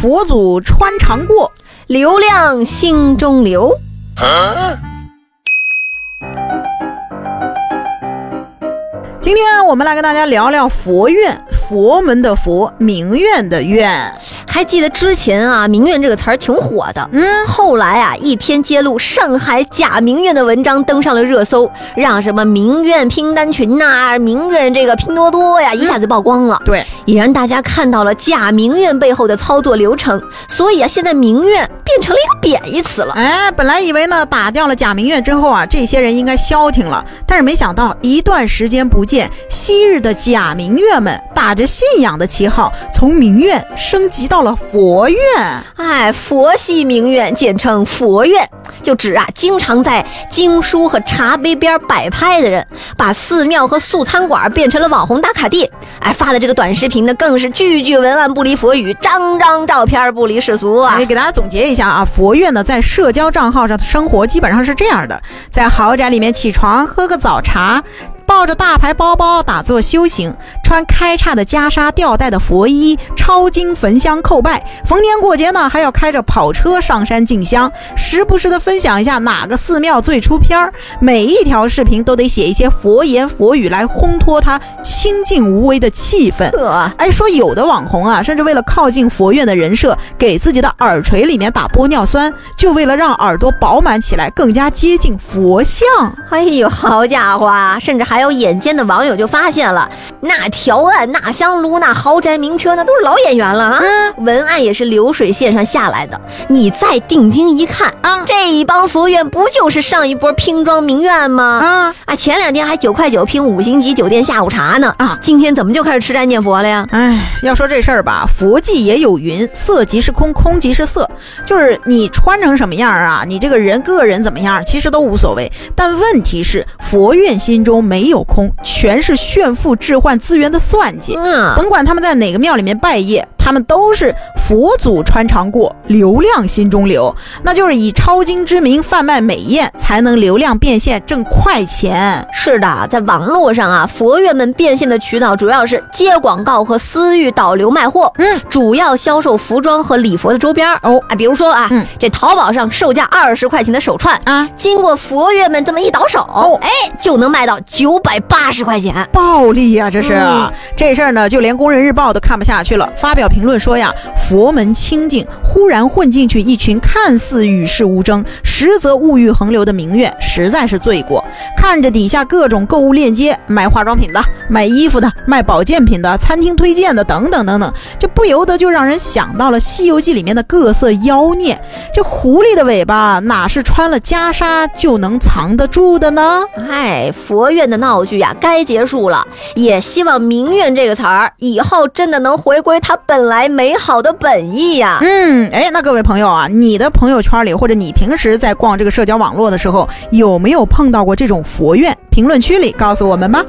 佛祖穿肠过，流量心中留。今我们来跟大家聊聊佛院，佛门的佛，名院的院。还记得之前啊，名院这个词儿挺火的。嗯，后来啊，一篇揭露上海假名院的文章登上了热搜，让什么名院拼单群呐、名院这个拼多多呀，一下子曝光了。对，也让大家看到了假名院背后的操作流程。所以啊，现在名苑变成了一个贬义词了。哎，本来以为呢打掉了假明月之后啊，这些人应该消停了，但是没想到一段时间不见，昔日的假明月们打着信仰的旗号，从名苑升级到了佛院。哎，佛系名苑，简称佛院，就指啊经常在经书和茶杯边摆拍的人，把寺庙和素餐馆变成了网红打卡地。哎，发的这个短视频呢，更是句句文案不离佛语，张张照片不离世俗啊哎，！给大家总结一下啊，佛院呢在社交账号上的生活基本上是这样的：在豪宅里面起床喝个早茶，抱着大牌包包打坐修行，穿开叉的袈裟吊带的佛衣，抄经焚香叩拜。逢年过节呢，还要开着跑车上山进香，时不时的分享一下哪个寺庙最出片儿。每一条视频都得写一些佛言佛语来烘托他清静无为的气氛。呵，哎，说有的网红啊，甚至为了靠近佛院的人设，给自己的耳垂里面打玻尿酸，就为了让耳朵饱满起来，更加接近佛像。哎呦，好家伙啊！甚至还有眼尖的网友就发现了，那条案、纳香炉、那豪宅名车，那都是老演员了啊！文案也是流水线上下来的。你再定睛一看，啊这一帮佛院不就是上一波拼装名苑吗？啊，啊，前两天还九块九拼五星级酒店下午茶呢，啊今天怎么就开始吃斋念佛了呀？哎，要说这事儿吧，佛记也有云，色即是空，空即是色，就是你穿成什么样啊，你这个人个人怎么样，其实都无所谓。但问题是，佛院心中没有空，全是炫富置换资源的算计。嗯，甭管他们在哪个庙里面拜谒，他们都是佛祖穿肠过，流量心中留，那就是以抄经之名贩卖美艳，才能流量变现挣快钱。是的，在网络上啊，佛院们变现的渠道主要是接广告和私域导流卖货，嗯，主要销售服装和礼佛的周边儿。哦。啊，比如说啊，嗯。这淘宝上售价二十块钱的手串。啊，经过佛院们这么一倒手，哦。哎，就能卖到九百八十块钱。暴利呀、这是、嗯。这事儿呢，就连工人日报都看不下去了，发表评评论说呀，佛门清净，忽然混进去一群看似与世无争，实则物欲横流的名媛，实在是罪过。看着底下各种购物链接，卖化妆品的，卖衣服的，卖保健品的，餐厅推荐的，等等等等，这不由得就让人想到了《西游记》里面的各色妖孽。这狐狸的尾巴哪是穿了袈裟就能藏得住的呢？哎，佛院的闹剧呀、该结束了。也希望“名媛”这个词儿以后真的能回归它本本来美好的本意呀、嗯，哎，那各位朋友啊，你的朋友圈里或者你平时在逛这个社交网络的时候，有没有碰到过这种佛院？评论区里告诉我们吧。